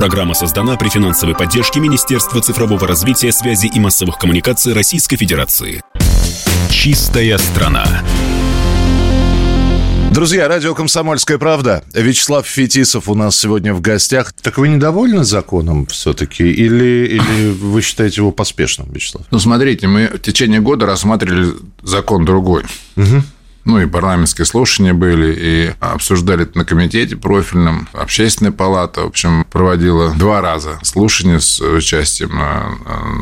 Программа создана при финансовой поддержке Министерства цифрового развития, связи и массовых коммуникаций Российской Федерации. Чистая страна. Друзья, радио «Комсомольская правда». Вячеслав Фетисов у нас сегодня в гостях. Так вы недовольны законом все-таки? Или, или вы считаете его поспешным, Вячеслав? Ну, смотрите, мы в течение года рассматривали закон другой. Угу. Ну, и парламентские слушания были, и обсуждали это на комитете профильном. Общественная палата, в общем, проводила два раза слушания с участием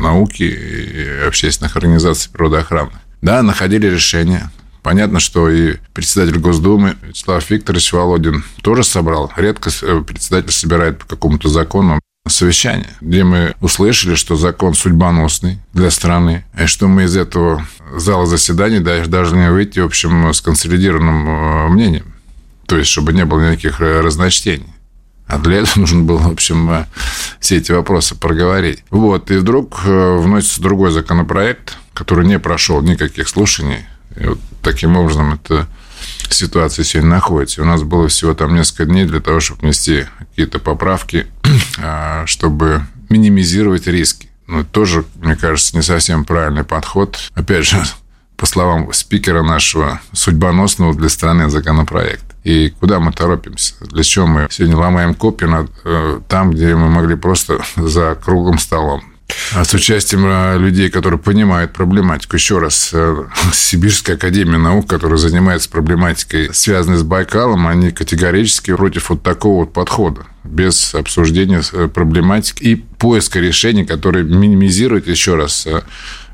науки и общественных организаций природоохраны. Да, находили решение. Понятно, что и председатель Госдумы Вячеслав Викторович Володин тоже собрал. Редко э, председатель собирает по какому-то закону совещание, где мы услышали, что закон судьбоносный для страны, и что мы из этого зала заседаний должны выйти, в общем, с консолидированным э, мнением. То есть, чтобы не было никаких разночтений. А для этого нужно было, в общем, э, все эти вопросы проговорить. Вот, и вдруг вносится другой законопроект, который не прошел никаких слушаний, и вот таким образом эта ситуация сегодня находится. у нас было всего там несколько дней для того, чтобы внести какие-то поправки, а, чтобы минимизировать риски. Но тоже, мне кажется, не совсем правильный подход. Опять же, по словам спикера нашего, судьбоносного для страны законопроект. И куда мы торопимся? Для чего мы сегодня ломаем копии над, э, там, где мы могли просто за круглым столом а с участием э, людей, которые понимают проблематику. Еще раз, э, Сибирская академия наук, которая занимается проблематикой, связанной с Байкалом, они категорически против вот такого вот подхода без обсуждения э, проблематики и поиска решений, которые минимизируют, еще раз, а,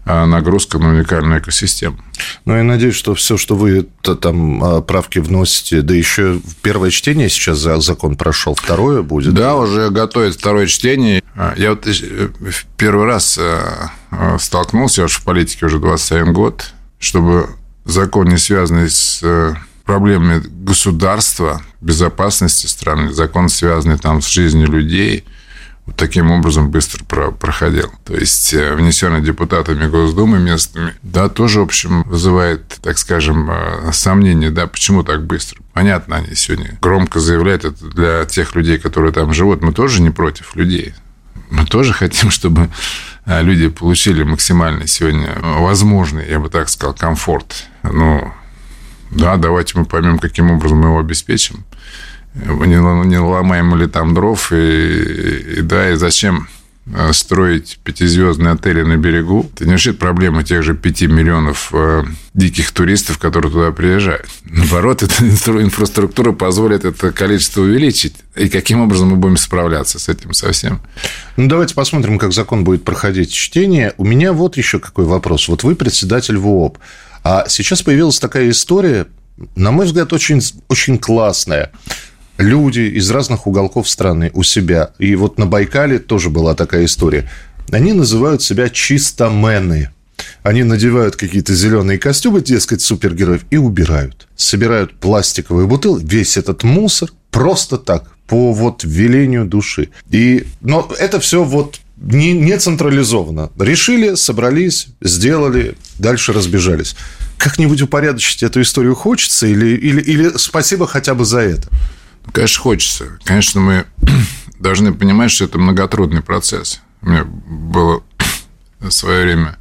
нагрузка на уникальную экосистему. Ну, я надеюсь, что все, что вы там а, правки вносите, да еще первое чтение сейчас закон прошел, второе будет? Да, уже готовит второе чтение. А, я вот э, первый раз столкнулся, я уж в политике уже 21 год, чтобы закон, не связанный с э, проблемами государства, безопасности страны, закон, связанный там с жизнью людей – вот таким образом быстро про проходил. То есть э, внесенный депутатами Госдумы местными, да, тоже, в общем, вызывает, так скажем, э, сомнения, да, почему так быстро. Понятно, они сегодня громко заявляют это для тех людей, которые там живут. Мы тоже не против людей. Мы тоже хотим, чтобы э, люди получили максимально сегодня возможный, я бы так сказал, комфорт. Ну, да, давайте мы поймем, каким образом мы его обеспечим не, не ломаем ли там дров, и, и да, и зачем э, строить пятизвездные отели на берегу, это не решит проблемы тех же пяти миллионов э, диких туристов, которые туда приезжают. Наоборот, эта инфраструктура позволит это количество увеличить. И каким образом мы будем справляться с этим совсем? Ну, давайте посмотрим, как закон будет проходить чтение. У меня вот еще какой вопрос. Вот вы председатель ВООП. А сейчас появилась такая история, на мой взгляд, очень, очень классная люди из разных уголков страны у себя. И вот на Байкале тоже была такая история. Они называют себя чистомены. Они надевают какие-то зеленые костюмы, дескать, супергероев, и убирают. Собирают пластиковые бутылки, весь этот мусор, просто так, по вот велению души. И, но это все вот не, не централизованно. Решили, собрались, сделали, дальше разбежались. Как-нибудь упорядочить эту историю хочется или, или, или спасибо хотя бы за это? Конечно, хочется. Конечно, мы должны понимать, что это многотрудный процесс. У меня было в свое время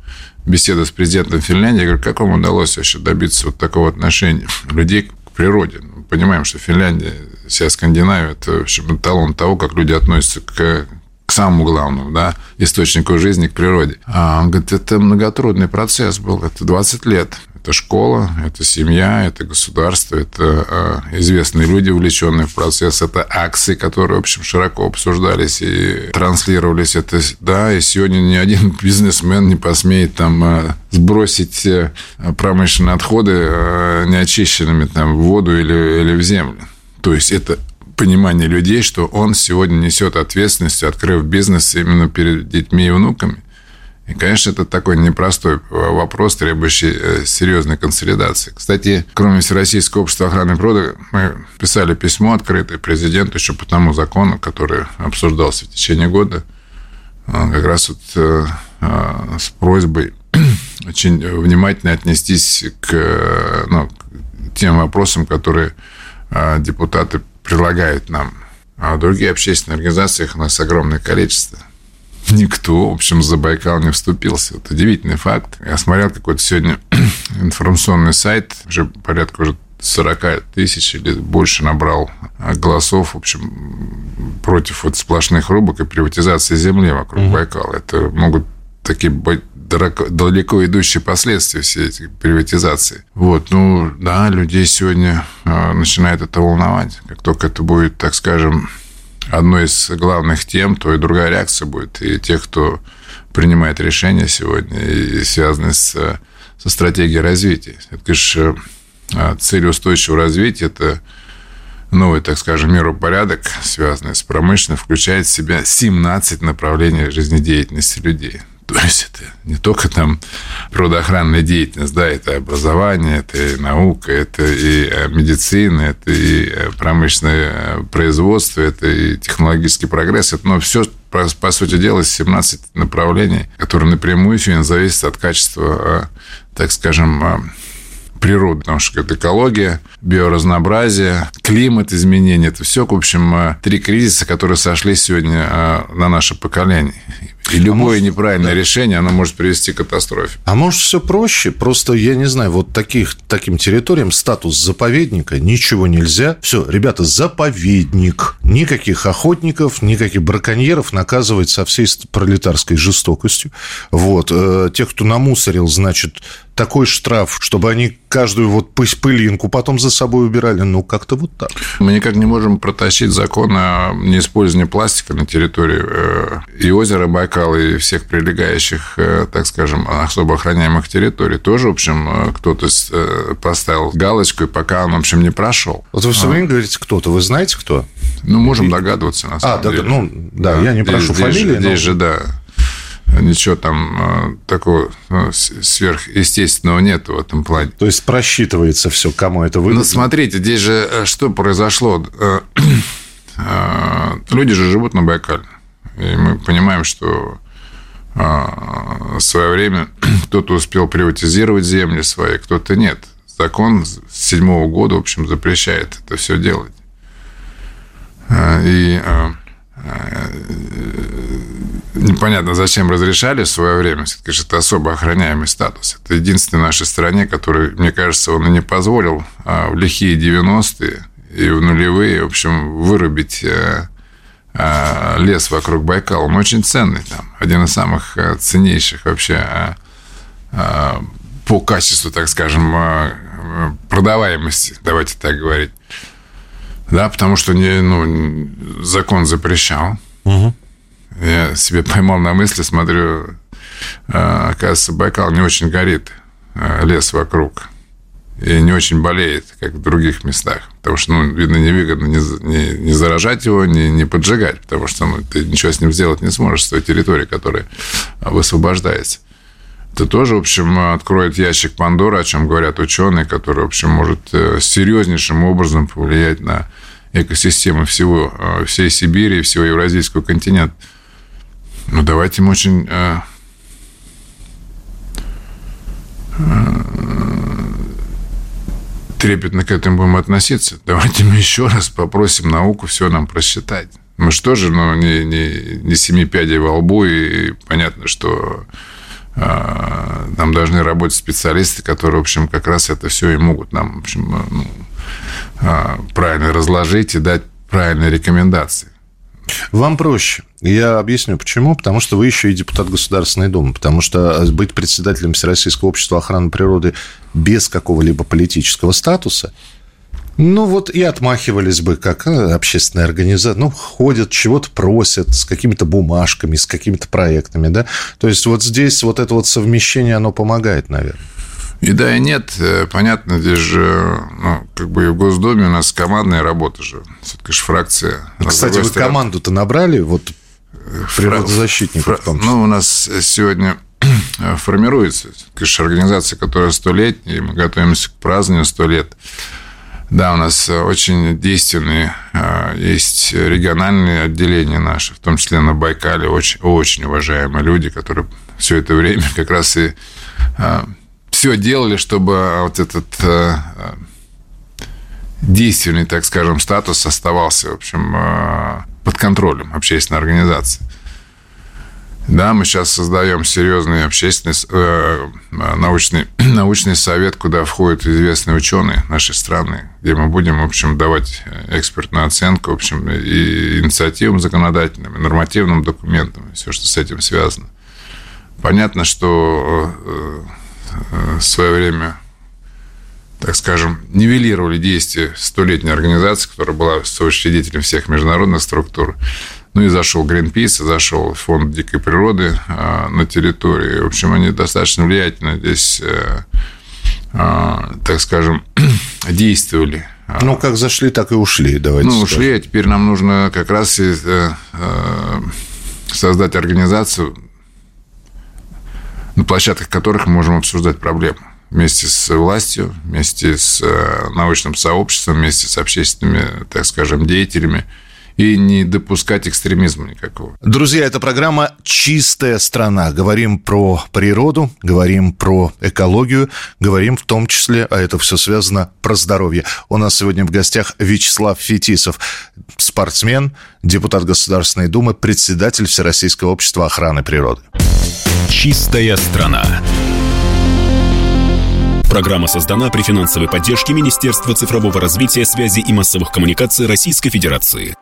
беседа с президентом Финляндии. Я говорю, как вам удалось вообще добиться вот такого отношения людей к природе? Мы понимаем, что Финляндия, вся Скандинавия, это, в общем, эталон того, как люди относятся к самому главному, да, источнику жизни, к природе. А он говорит, это многотрудный процесс был, это 20 лет. Это школа, это семья, это государство, это а, известные люди, увлеченные в процесс, это акции, которые, в общем, широко обсуждались и транслировались. Это, да, и сегодня ни один бизнесмен не посмеет там а, сбросить э, промышленные отходы а, неочищенными там в воду или, или в землю. То есть это понимание людей, что он сегодня несет ответственность, открыв бизнес именно перед детьми и внуками. И, конечно, это такой непростой вопрос, требующий э, серьезной консолидации. Кстати, кроме Всероссийского общества охраны природы, мы писали письмо открытое президенту еще по тому закону, который обсуждался в течение года, а, как раз вот э, с просьбой очень внимательно отнестись к, ну, к тем вопросам, которые депутаты предлагают нам А другие общественные организации, их у нас огромное количество. Никто, в общем, за Байкал не вступился. Это удивительный факт. Я смотрел какой-то сегодня информационный сайт, уже порядка уже 40 тысяч или больше набрал голосов, в общем, против вот сплошных рубок и приватизации земли вокруг угу. Байкала. Это могут такие быть далеко идущие последствия всей этой приватизации. Вот, ну, да, людей сегодня э, начинает это волновать. Как только это будет, так скажем, одной из главных тем, то и другая реакция будет. И тех, кто принимает решения сегодня, и связанные с, со стратегией развития. Это, конечно, э, цель устойчивого развития – это новый, так скажем, миропорядок, связанный с промышленностью, включает в себя 17 направлений жизнедеятельности людей. То есть не только там природоохранная деятельность, да, это образование, это и наука, это и э, медицина, это и э, промышленное э, производство, это и технологический прогресс, это, но все, по, по сути дела, 17 направлений, которые напрямую сегодня зависят от качества, так скажем, природы, потому что это экология, биоразнообразие, климат, изменения. Это все, в общем, три кризиса, которые сошли сегодня на наше поколение. И любое а может, неправильное да. решение, оно может привести к катастрофе. А может, все проще? Просто, я не знаю, вот таких, таким территориям статус заповедника, ничего нельзя. Все, ребята, заповедник. Никаких охотников, никаких браконьеров наказывать со всей пролетарской жестокостью. Вот. Э, тех, кто намусорил, значит, такой штраф, чтобы они каждую вот пылинку потом за собой убирали. Ну, как-то вот так. Мы никак не можем протащить закон о неиспользовании пластика на территории э, и озера Байкал, и всех прилегающих, э, так скажем, особо охраняемых территорий. Тоже, в общем, э, кто-то поставил галочку, и пока он, в общем, не прошел. Вот вы все а. время говорите кто-то. Вы знаете, кто? Ну, можем догадываться, на самом а, деле. Ну, да, да, я не прошу здесь, фамилии. Здесь но... же, да ничего там э, такого ну, сверхъестественного нет в этом плане. То есть просчитывается все, кому это выгодно? Ну, смотрите, здесь же э, что произошло? Э, люди же живут на Байкале. И мы понимаем, что в свое время кто-то успел приватизировать земли свои, кто-то нет. Закон с седьмого года, в общем, запрещает это все делать. И непонятно, зачем разрешали в свое время. Все-таки же это особо охраняемый статус. Это единственный в нашей стране, который, мне кажется, он и не позволил а, в лихие 90-е и в нулевые, в общем, вырубить а, а, лес вокруг Байкала. Он очень ценный там. Один из самых ценнейших вообще по качеству, так скажем, продаваемости, давайте так говорить. Да, потому что не, ну, закон запрещал. Угу. Я себе поймал на мысли, смотрю, а, оказывается, Байкал не очень горит, а, лес вокруг. И не очень болеет, как в других местах. Потому что, ну, видно, невыгодно не, не, не заражать его, не, не поджигать, потому что ну, ты ничего с ним сделать не сможешь с той территории, которая высвобождается. Это тоже, в общем, откроет ящик Пандоры, о чем говорят ученые, который, в общем, может э, серьезнейшим образом повлиять на экосистемы всего, э, всей Сибири всего Евразийского континента. Ну, давайте мы очень э, трепетно к этому будем относиться. Давайте мы еще раз попросим науку все нам просчитать. Мы же, ну, не, не, не семи пядей во лбу, и понятно, что э, нам должны работать специалисты, которые, в общем, как раз это все и могут нам, в общем, э, ну, э, правильно разложить и дать правильные рекомендации. Вам проще. Я объясню, почему. Потому что вы еще и депутат Государственной Думы. Потому что э, быть председателем Всероссийского общества охраны природы без какого-либо политического статуса ну, вот и отмахивались бы, как э, общественная организация. Ну, ходят, чего-то просят с какими-то бумажками, с какими-то проектами, да. То есть, вот здесь вот это вот совмещение, оно помогает, наверное. И да, и нет. Э, понятно, здесь же, ну, как бы и в Госдуме у нас командная работа же. Все-таки же фракция. Кстати, вы стороны... команду-то набрали, вот природозащитников Фра... Ну, у нас сегодня формируется, конечно, организация, которая столетняя, и мы готовимся к празднованию сто лет. Да, у нас очень действенные э, есть региональные отделения наши, в том числе на Байкале, очень, очень уважаемые люди, которые все это время как раз и э, все делали, чтобы вот этот э, действенный, так скажем, статус оставался, в общем, э, под контролем общественной организации. Да, мы сейчас создаем серьезный общественный э, научный, научный совет, куда входят известные ученые нашей страны, где мы будем, в общем, давать экспертную оценку, в общем, и инициативам законодательным, и нормативным документам, и все, что с этим связано. Понятно, что э, э, в свое время так скажем, нивелировали действия столетней организации, которая была соучредителем всех международных структур. Ну и зашел Greenpeace, зашел фонд дикой природы а, на территории. В общем, они достаточно влиятельно здесь, а, а, так скажем, действовали. Ну, как зашли, так и ушли, давайте Ну, ушли, а теперь нам нужно как раз и, э, э, создать организацию, на площадках которых мы можем обсуждать проблемы вместе с властью, вместе с э, научным сообществом, вместе с общественными, так скажем, деятелями и не допускать экстремизма никакого. Друзья, это программа «Чистая страна». Говорим про природу, говорим про экологию, говорим в том числе, а это все связано, про здоровье. У нас сегодня в гостях Вячеслав Фетисов, спортсмен, депутат Государственной Думы, председатель Всероссийского общества охраны природы. «Чистая страна». Программа создана при финансовой поддержке Министерства цифрового развития, связи и массовых коммуникаций Российской Федерации.